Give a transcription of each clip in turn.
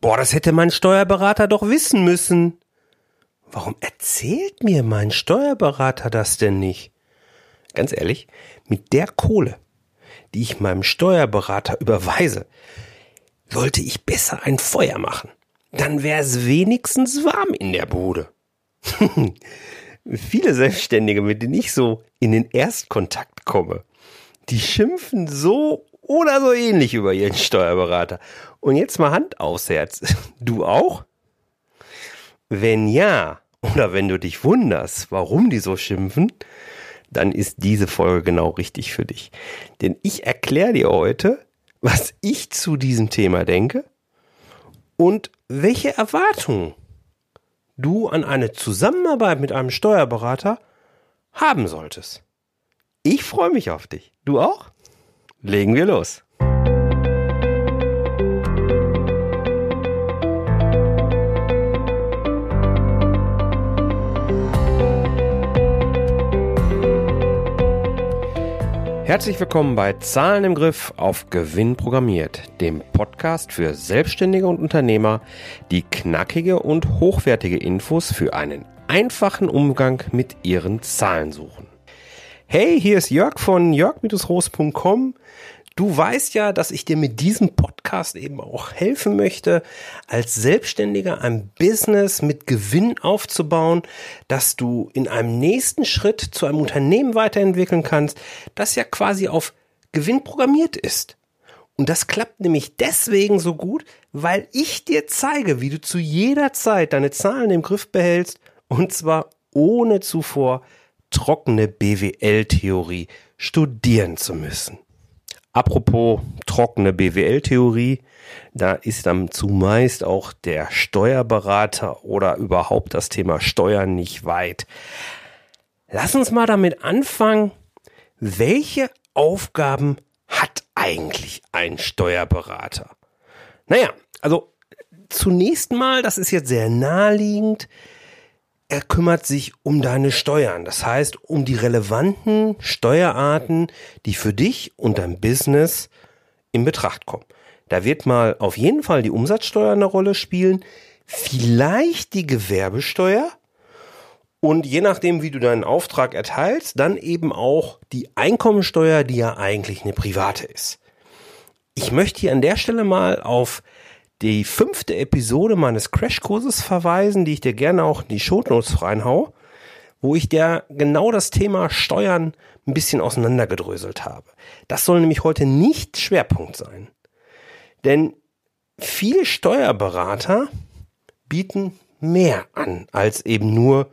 Boah, das hätte mein Steuerberater doch wissen müssen. Warum erzählt mir mein Steuerberater das denn nicht? Ganz ehrlich, mit der Kohle, die ich meinem Steuerberater überweise, sollte ich besser ein Feuer machen. Dann wäre es wenigstens warm in der Bude. Viele Selbstständige, mit denen ich so in den Erstkontakt komme, die schimpfen so oder so ähnlich über ihren Steuerberater. Und jetzt mal Hand aufs Herz. Du auch? Wenn ja, oder wenn du dich wunderst, warum die so schimpfen, dann ist diese Folge genau richtig für dich. Denn ich erkläre dir heute, was ich zu diesem Thema denke und welche Erwartungen du an eine Zusammenarbeit mit einem Steuerberater haben solltest. Ich freue mich auf dich. Du auch? Legen wir los. Herzlich willkommen bei Zahlen im Griff auf Gewinn programmiert, dem Podcast für Selbstständige und Unternehmer, die knackige und hochwertige Infos für einen einfachen Umgang mit ihren Zahlen suchen. Hey, hier ist Jörg von jörg-roos.com. Du weißt ja, dass ich dir mit diesem Podcast eben auch helfen möchte, als Selbstständiger ein Business mit Gewinn aufzubauen, dass du in einem nächsten Schritt zu einem Unternehmen weiterentwickeln kannst, das ja quasi auf Gewinn programmiert ist. Und das klappt nämlich deswegen so gut, weil ich dir zeige, wie du zu jeder Zeit deine Zahlen im Griff behältst und zwar ohne zuvor trockene BWL-Theorie studieren zu müssen. Apropos trockene BWL-Theorie, da ist dann zumeist auch der Steuerberater oder überhaupt das Thema Steuern nicht weit. Lass uns mal damit anfangen, welche Aufgaben hat eigentlich ein Steuerberater? Naja, also zunächst mal, das ist jetzt sehr naheliegend, er kümmert sich um deine Steuern. Das heißt, um die relevanten Steuerarten, die für dich und dein Business in Betracht kommen. Da wird mal auf jeden Fall die Umsatzsteuer eine Rolle spielen, vielleicht die Gewerbesteuer und je nachdem, wie du deinen Auftrag erteilst, dann eben auch die Einkommensteuer, die ja eigentlich eine private ist. Ich möchte hier an der Stelle mal auf die fünfte Episode meines Crashkurses verweisen, die ich dir gerne auch in die Shownotes reinhau, wo ich dir genau das Thema Steuern ein bisschen auseinandergedröselt habe. Das soll nämlich heute nicht Schwerpunkt sein. Denn viele Steuerberater bieten mehr an als eben nur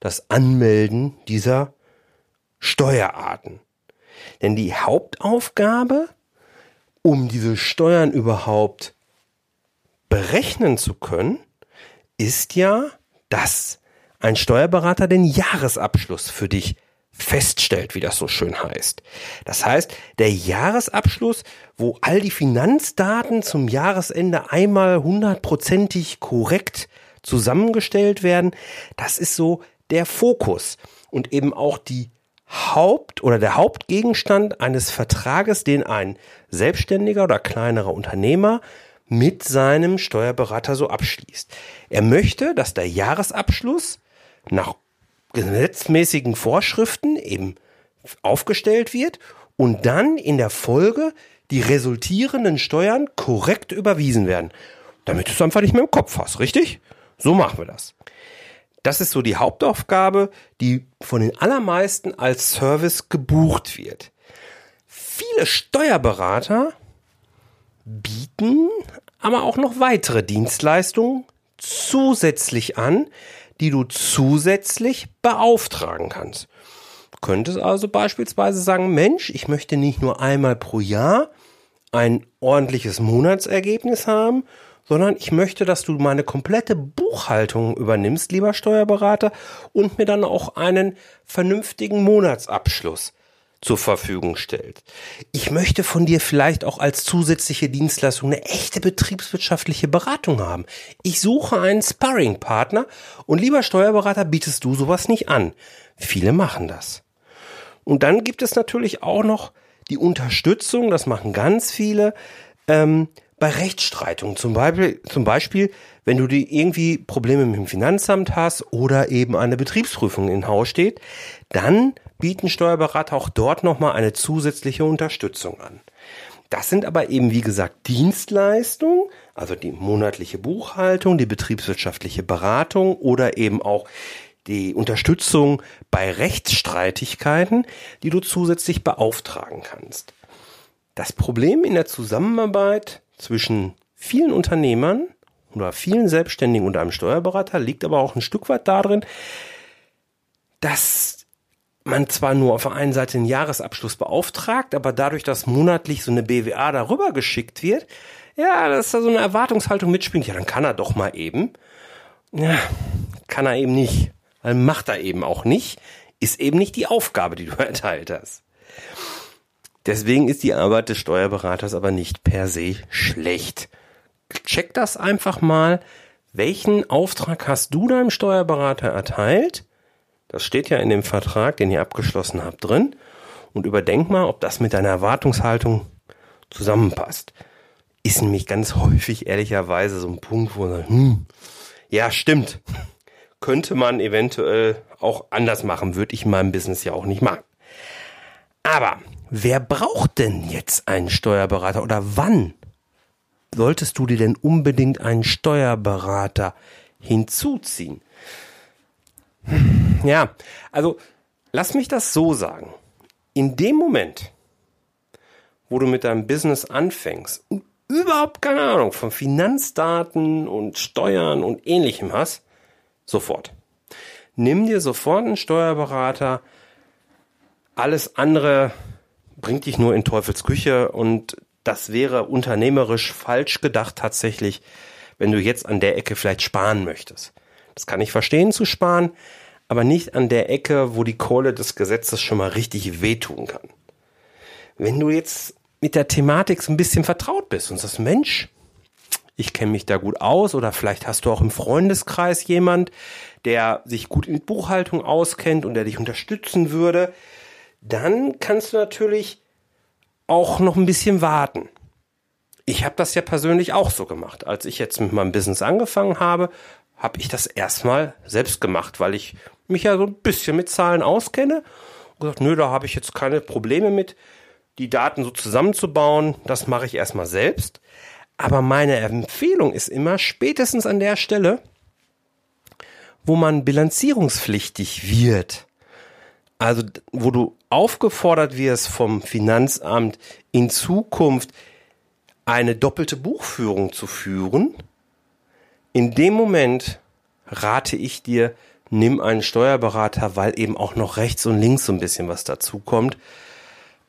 das Anmelden dieser Steuerarten. Denn die Hauptaufgabe, um diese Steuern überhaupt berechnen zu können, ist ja, dass ein Steuerberater den Jahresabschluss für dich feststellt, wie das so schön heißt. Das heißt, der Jahresabschluss, wo all die Finanzdaten zum Jahresende einmal hundertprozentig korrekt zusammengestellt werden, das ist so der Fokus und eben auch die Haupt- oder der Hauptgegenstand eines Vertrages, den ein selbstständiger oder kleinerer Unternehmer mit seinem Steuerberater so abschließt. Er möchte, dass der Jahresabschluss nach gesetzmäßigen Vorschriften eben aufgestellt wird und dann in der Folge die resultierenden Steuern korrekt überwiesen werden. Damit du es einfach nicht mehr im Kopf hast, richtig? So machen wir das. Das ist so die Hauptaufgabe, die von den allermeisten als Service gebucht wird. Viele Steuerberater bieten aber auch noch weitere Dienstleistungen zusätzlich an, die du zusätzlich beauftragen kannst. Du könntest also beispielsweise sagen, Mensch, ich möchte nicht nur einmal pro Jahr ein ordentliches Monatsergebnis haben, sondern ich möchte, dass du meine komplette Buchhaltung übernimmst, lieber Steuerberater, und mir dann auch einen vernünftigen Monatsabschluss zur Verfügung stellt. Ich möchte von dir vielleicht auch als zusätzliche Dienstleistung eine echte betriebswirtschaftliche Beratung haben. Ich suche einen Sparring-Partner und lieber Steuerberater, bietest du sowas nicht an. Viele machen das. Und dann gibt es natürlich auch noch die Unterstützung, das machen ganz viele, ähm, bei Rechtsstreitungen. Zum Beispiel, zum Beispiel, wenn du die irgendwie Probleme mit dem Finanzamt hast oder eben eine Betriebsprüfung in Haus steht, dann bieten Steuerberater auch dort nochmal eine zusätzliche Unterstützung an. Das sind aber eben, wie gesagt, Dienstleistungen, also die monatliche Buchhaltung, die betriebswirtschaftliche Beratung oder eben auch die Unterstützung bei Rechtsstreitigkeiten, die du zusätzlich beauftragen kannst. Das Problem in der Zusammenarbeit zwischen vielen Unternehmern oder vielen Selbstständigen und einem Steuerberater liegt aber auch ein Stück weit darin, dass man zwar nur auf der einen Seite den Jahresabschluss beauftragt, aber dadurch, dass monatlich so eine BWA darüber geschickt wird, ja, dass da so eine Erwartungshaltung mitspielt, ja, dann kann er doch mal eben. Ja, kann er eben nicht. Weil macht er eben auch nicht. Ist eben nicht die Aufgabe, die du erteilt hast. Deswegen ist die Arbeit des Steuerberaters aber nicht per se schlecht. Check das einfach mal. Welchen Auftrag hast du deinem Steuerberater erteilt? Das steht ja in dem Vertrag, den ihr abgeschlossen habt, drin. Und überdenk mal, ob das mit deiner Erwartungshaltung zusammenpasst. Ist nämlich ganz häufig ehrlicherweise so ein Punkt, wo man sagt, hm, ja, stimmt. Könnte man eventuell auch anders machen, würde ich in meinem Business ja auch nicht machen. Aber wer braucht denn jetzt einen Steuerberater oder wann solltest du dir denn unbedingt einen Steuerberater hinzuziehen? Ja, also lass mich das so sagen. In dem Moment, wo du mit deinem Business anfängst und überhaupt keine Ahnung von Finanzdaten und Steuern und ähnlichem hast, sofort. Nimm dir sofort einen Steuerberater. Alles andere bringt dich nur in Teufels Küche und das wäre unternehmerisch falsch gedacht tatsächlich, wenn du jetzt an der Ecke vielleicht sparen möchtest. Das kann ich verstehen zu sparen, aber nicht an der Ecke, wo die Kohle des Gesetzes schon mal richtig wehtun kann. Wenn du jetzt mit der Thematik so ein bisschen vertraut bist und sagst, Mensch, ich kenne mich da gut aus oder vielleicht hast du auch im Freundeskreis jemand, der sich gut in Buchhaltung auskennt und der dich unterstützen würde, dann kannst du natürlich auch noch ein bisschen warten. Ich habe das ja persönlich auch so gemacht. Als ich jetzt mit meinem Business angefangen habe, habe ich das erstmal selbst gemacht, weil ich mich ja so ein bisschen mit Zahlen auskenne und gesagt, nö, da habe ich jetzt keine Probleme mit, die Daten so zusammenzubauen. Das mache ich erstmal selbst. Aber meine Empfehlung ist immer, spätestens an der Stelle, wo man bilanzierungspflichtig wird, also wo du aufgefordert wirst vom Finanzamt in Zukunft eine doppelte Buchführung zu führen, in dem Moment rate ich dir, nimm einen Steuerberater, weil eben auch noch rechts und links so ein bisschen was dazu kommt,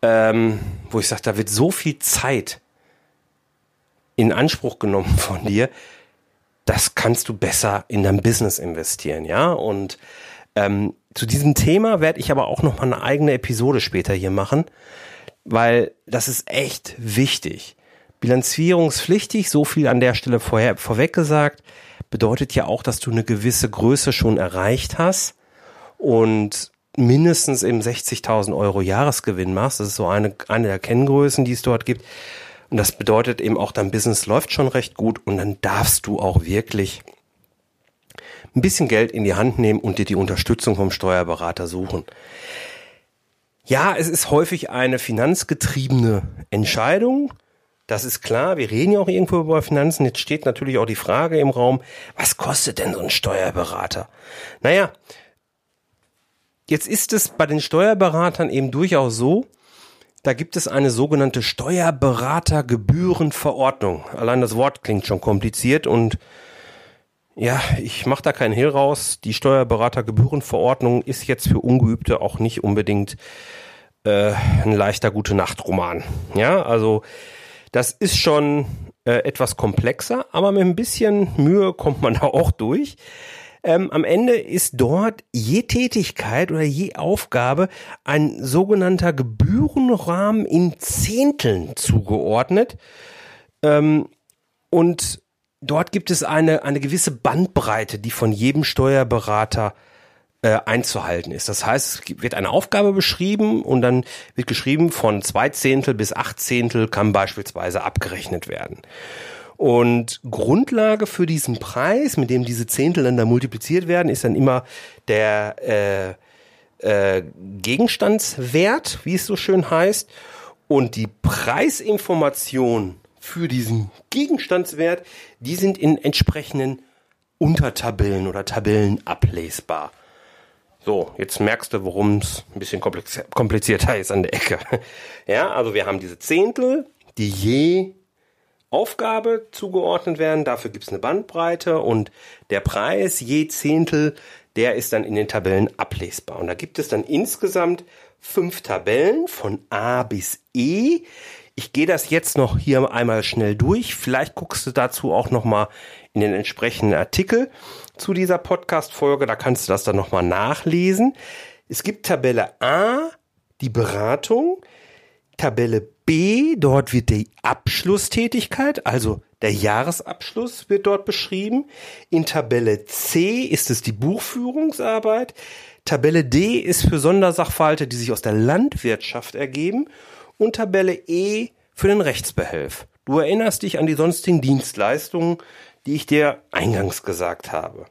ähm, wo ich sage, da wird so viel Zeit in Anspruch genommen von dir, das kannst du besser in dein Business investieren, ja. Und ähm, zu diesem Thema werde ich aber auch noch mal eine eigene Episode später hier machen, weil das ist echt wichtig bilanzierungspflichtig, so viel an der Stelle vorher, vorweg gesagt, bedeutet ja auch, dass du eine gewisse Größe schon erreicht hast und mindestens eben 60.000 Euro Jahresgewinn machst. Das ist so eine, eine der Kenngrößen, die es dort gibt. Und das bedeutet eben auch, dein Business läuft schon recht gut und dann darfst du auch wirklich ein bisschen Geld in die Hand nehmen und dir die Unterstützung vom Steuerberater suchen. Ja, es ist häufig eine finanzgetriebene Entscheidung. Das ist klar, wir reden ja auch irgendwo über Finanzen. Jetzt steht natürlich auch die Frage im Raum, was kostet denn so ein Steuerberater? Naja, jetzt ist es bei den Steuerberatern eben durchaus so, da gibt es eine sogenannte Steuerberatergebührenverordnung. Allein das Wort klingt schon kompliziert und ja, ich mache da keinen Hehl raus. Die Steuerberatergebührenverordnung ist jetzt für Ungeübte auch nicht unbedingt äh, ein leichter Gute-Nacht-Roman. Ja, also das ist schon äh, etwas komplexer, aber mit ein bisschen Mühe kommt man da auch durch. Ähm, am Ende ist dort je Tätigkeit oder je Aufgabe ein sogenannter Gebührenrahmen in Zehnteln zugeordnet. Ähm, und dort gibt es eine, eine gewisse Bandbreite, die von jedem Steuerberater äh, einzuhalten ist. Das heißt, es wird eine Aufgabe beschrieben und dann wird geschrieben, von zwei Zehntel bis acht Zehntel kann beispielsweise abgerechnet werden. Und Grundlage für diesen Preis, mit dem diese Zehntel dann da multipliziert werden, ist dann immer der äh, äh, Gegenstandswert, wie es so schön heißt. Und die Preisinformation für diesen Gegenstandswert, die sind in entsprechenden Untertabellen oder Tabellen ablesbar. So, jetzt merkst du, worum es ein bisschen komplizierter ist an der Ecke. Ja, also wir haben diese Zehntel, die je Aufgabe zugeordnet werden. Dafür gibt es eine Bandbreite und der Preis je Zehntel, der ist dann in den Tabellen ablesbar. Und da gibt es dann insgesamt fünf Tabellen von A bis E. Ich gehe das jetzt noch hier einmal schnell durch. Vielleicht guckst du dazu auch noch mal in den entsprechenden Artikel zu dieser Podcast-Folge. Da kannst du das dann noch mal nachlesen. Es gibt Tabelle A, die Beratung. Tabelle B, dort wird die Abschlusstätigkeit, also der Jahresabschluss wird dort beschrieben. In Tabelle C ist es die Buchführungsarbeit. Tabelle D ist für Sondersachverhalte, die sich aus der Landwirtschaft ergeben und Tabelle E für den Rechtsbehelf. Du erinnerst dich an die sonstigen Dienstleistungen, die ich dir eingangs gesagt habe.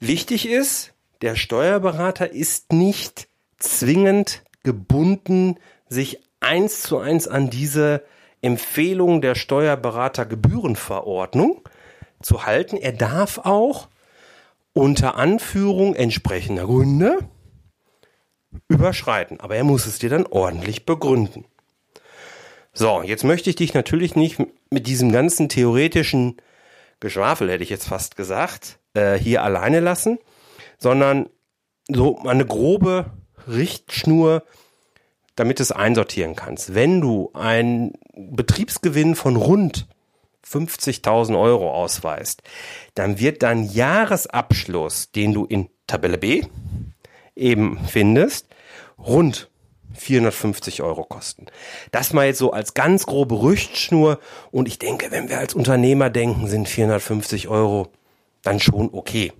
Wichtig ist, der Steuerberater ist nicht zwingend gebunden, sich eins zu eins an diese Empfehlung der Steuerberatergebührenverordnung zu halten. Er darf auch unter Anführung entsprechender Gründe überschreiten. Aber er muss es dir dann ordentlich begründen. So, jetzt möchte ich dich natürlich nicht mit diesem ganzen theoretischen Geschwafel, hätte ich jetzt fast gesagt, äh, hier alleine lassen, sondern so eine grobe Richtschnur, damit du es einsortieren kannst. Wenn du einen Betriebsgewinn von rund 50.000 Euro ausweist, dann wird dein Jahresabschluss, den du in Tabelle B eben findest, rund 450 Euro kosten. Das mal jetzt so als ganz grobe Richtschnur. Und ich denke, wenn wir als Unternehmer denken, sind 450 Euro dann schon okay.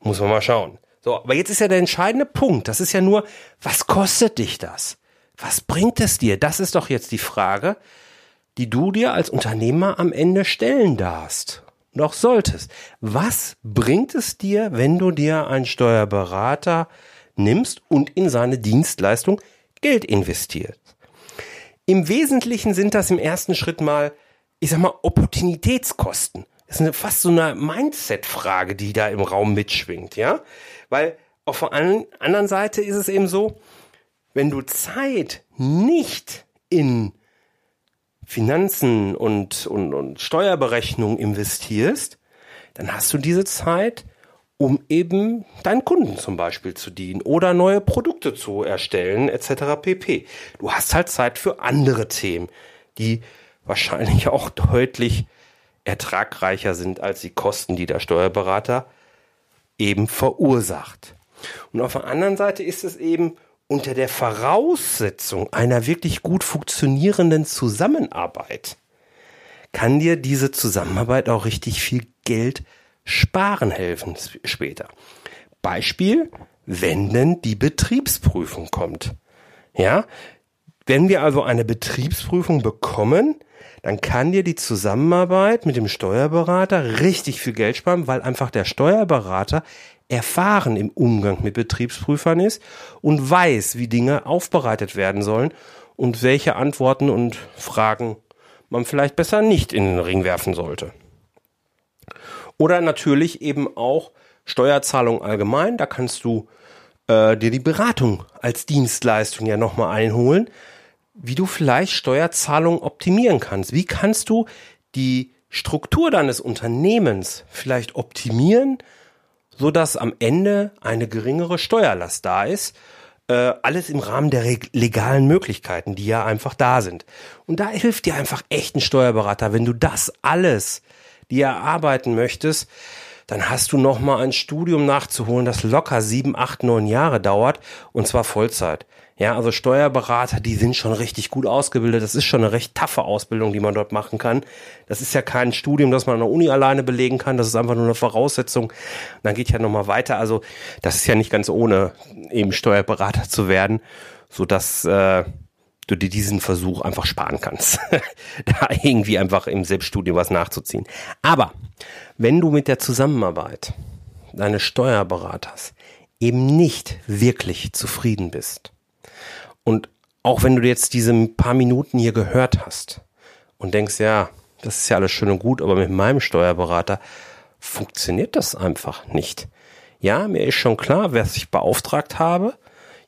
Muss man mal schauen. So, aber jetzt ist ja der entscheidende Punkt. Das ist ja nur, was kostet dich das? Was bringt es dir? Das ist doch jetzt die Frage, die du dir als Unternehmer am Ende stellen darfst noch solltest. Was bringt es dir, wenn du dir einen Steuerberater nimmst und in seine Dienstleistung Geld investierst? Im Wesentlichen sind das im ersten Schritt mal, ich sag mal, Opportunitätskosten. Das ist eine, fast so eine Mindset-Frage, die da im Raum mitschwingt, ja? Weil auf der anderen Seite ist es eben so, wenn du Zeit nicht in Finanzen und, und, und Steuerberechnung investierst, dann hast du diese Zeit, um eben deinen Kunden zum Beispiel zu dienen oder neue Produkte zu erstellen etc. pp. Du hast halt Zeit für andere Themen, die wahrscheinlich auch deutlich ertragreicher sind als die Kosten, die der Steuerberater eben verursacht. Und auf der anderen Seite ist es eben unter der Voraussetzung einer wirklich gut funktionierenden Zusammenarbeit kann dir diese Zusammenarbeit auch richtig viel Geld sparen helfen später. Beispiel, wenn denn die Betriebsprüfung kommt. Ja, wenn wir also eine Betriebsprüfung bekommen, dann kann dir die Zusammenarbeit mit dem Steuerberater richtig viel Geld sparen, weil einfach der Steuerberater erfahren im Umgang mit Betriebsprüfern ist und weiß, wie Dinge aufbereitet werden sollen und welche Antworten und Fragen man vielleicht besser nicht in den Ring werfen sollte. Oder natürlich eben auch Steuerzahlung allgemein, da kannst du äh, dir die Beratung als Dienstleistung ja nochmal einholen, wie du vielleicht Steuerzahlung optimieren kannst. Wie kannst du die Struktur deines Unternehmens vielleicht optimieren, so dass am Ende eine geringere Steuerlast da ist. Äh, alles im Rahmen der legalen Möglichkeiten, die ja einfach da sind. Und da hilft dir einfach echt ein Steuerberater, wenn du das alles dir erarbeiten möchtest. dann hast du noch mal ein Studium nachzuholen, das locker sieben, acht, neun Jahre dauert und zwar Vollzeit. Ja, also Steuerberater, die sind schon richtig gut ausgebildet. Das ist schon eine recht taffe Ausbildung, die man dort machen kann. Das ist ja kein Studium, das man an der Uni alleine belegen kann. Das ist einfach nur eine Voraussetzung. Und dann geht ja noch mal weiter. Also das ist ja nicht ganz ohne, eben Steuerberater zu werden, so dass äh, du dir diesen Versuch einfach sparen kannst, da irgendwie einfach im Selbststudium was nachzuziehen. Aber wenn du mit der Zusammenarbeit deines Steuerberaters eben nicht wirklich zufrieden bist und auch wenn du jetzt diese paar Minuten hier gehört hast und denkst, ja, das ist ja alles schön und gut, aber mit meinem Steuerberater funktioniert das einfach nicht. Ja, mir ist schon klar, wer sich beauftragt habe,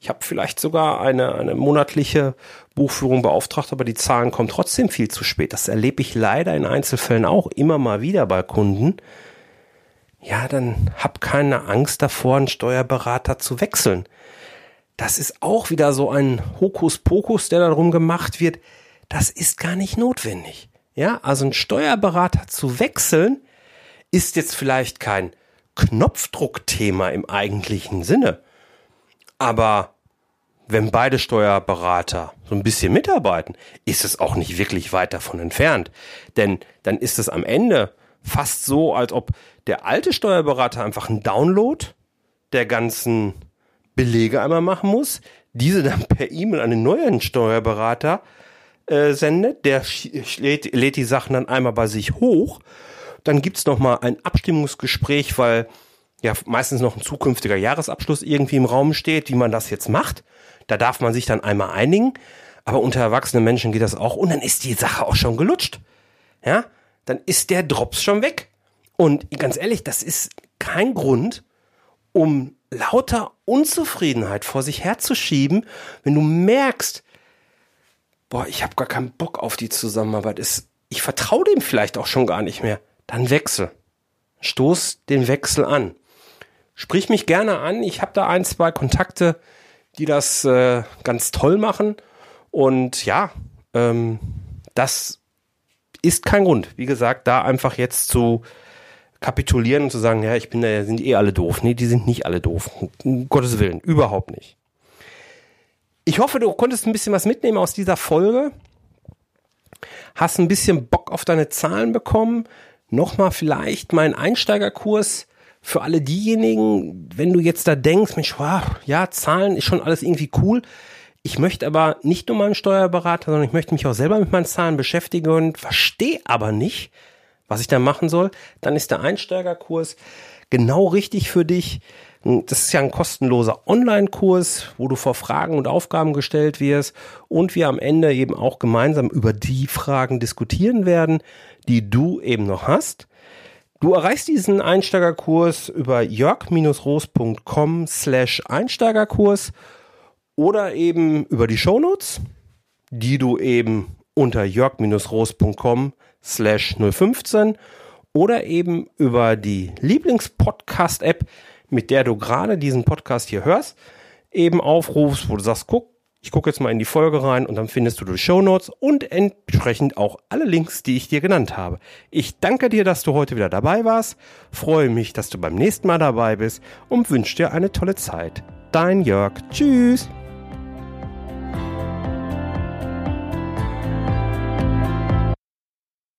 ich habe vielleicht sogar eine, eine monatliche Buchführung beauftragt, aber die Zahlen kommen trotzdem viel zu spät. Das erlebe ich leider in Einzelfällen auch immer mal wieder bei Kunden. Ja, dann hab keine Angst davor, einen Steuerberater zu wechseln. Das ist auch wieder so ein Hokuspokus, der darum gemacht wird. Das ist gar nicht notwendig. Ja, also einen Steuerberater zu wechseln ist jetzt vielleicht kein Knopfdruckthema im eigentlichen Sinne. Aber wenn beide Steuerberater so ein bisschen mitarbeiten, ist es auch nicht wirklich weit davon entfernt. Denn dann ist es am Ende fast so, als ob der alte Steuerberater einfach einen Download der ganzen Belege einmal machen muss, diese dann per E-Mail an den neuen Steuerberater äh, sendet, der lädt, lädt die Sachen dann einmal bei sich hoch. Dann gibt's noch mal ein Abstimmungsgespräch, weil ja meistens noch ein zukünftiger Jahresabschluss irgendwie im Raum steht, wie man das jetzt macht. Da darf man sich dann einmal einigen. Aber unter erwachsenen Menschen geht das auch. Und dann ist die Sache auch schon gelutscht. Ja, dann ist der Drops schon weg. Und ganz ehrlich, das ist kein Grund, um lauter Unzufriedenheit vor sich herzuschieben, wenn du merkst, boah, ich habe gar keinen Bock auf die Zusammenarbeit. ich vertraue dem vielleicht auch schon gar nicht mehr. Dann wechsel. Stoß den Wechsel an. Sprich mich gerne an. Ich habe da ein, zwei Kontakte, die das äh, ganz toll machen. Und ja, ähm, das ist kein Grund. Wie gesagt, da einfach jetzt zu kapitulieren und zu sagen, ja, ich bin da, sind eh alle doof. Nee, die sind nicht alle doof. Um Gottes Willen, überhaupt nicht. Ich hoffe, du konntest ein bisschen was mitnehmen aus dieser Folge. Hast ein bisschen Bock auf deine Zahlen bekommen. Nochmal vielleicht mein Einsteigerkurs für alle diejenigen, wenn du jetzt da denkst, Mensch, wow, ja, Zahlen ist schon alles irgendwie cool. Ich möchte aber nicht nur mal einen Steuerberater, sondern ich möchte mich auch selber mit meinen Zahlen beschäftigen und verstehe aber nicht, was ich da machen soll. Dann ist der Einsteigerkurs genau richtig für dich. Das ist ja ein kostenloser Online-Kurs, wo du vor Fragen und Aufgaben gestellt wirst und wir am Ende eben auch gemeinsam über die Fragen diskutieren werden, die du eben noch hast. Du erreichst diesen Einsteigerkurs über jörg-roos.com slash Einsteigerkurs oder eben über die Shownotes, die du eben unter jörg-roos.com slash 015 oder eben über die Lieblingspodcast-App, mit der du gerade diesen Podcast hier hörst, eben aufrufst, wo du sagst, guck, ich gucke jetzt mal in die Folge rein und dann findest du die Show Notes und entsprechend auch alle Links, die ich dir genannt habe. Ich danke dir, dass du heute wieder dabei warst, freue mich, dass du beim nächsten Mal dabei bist und wünsche dir eine tolle Zeit. Dein Jörg. Tschüss.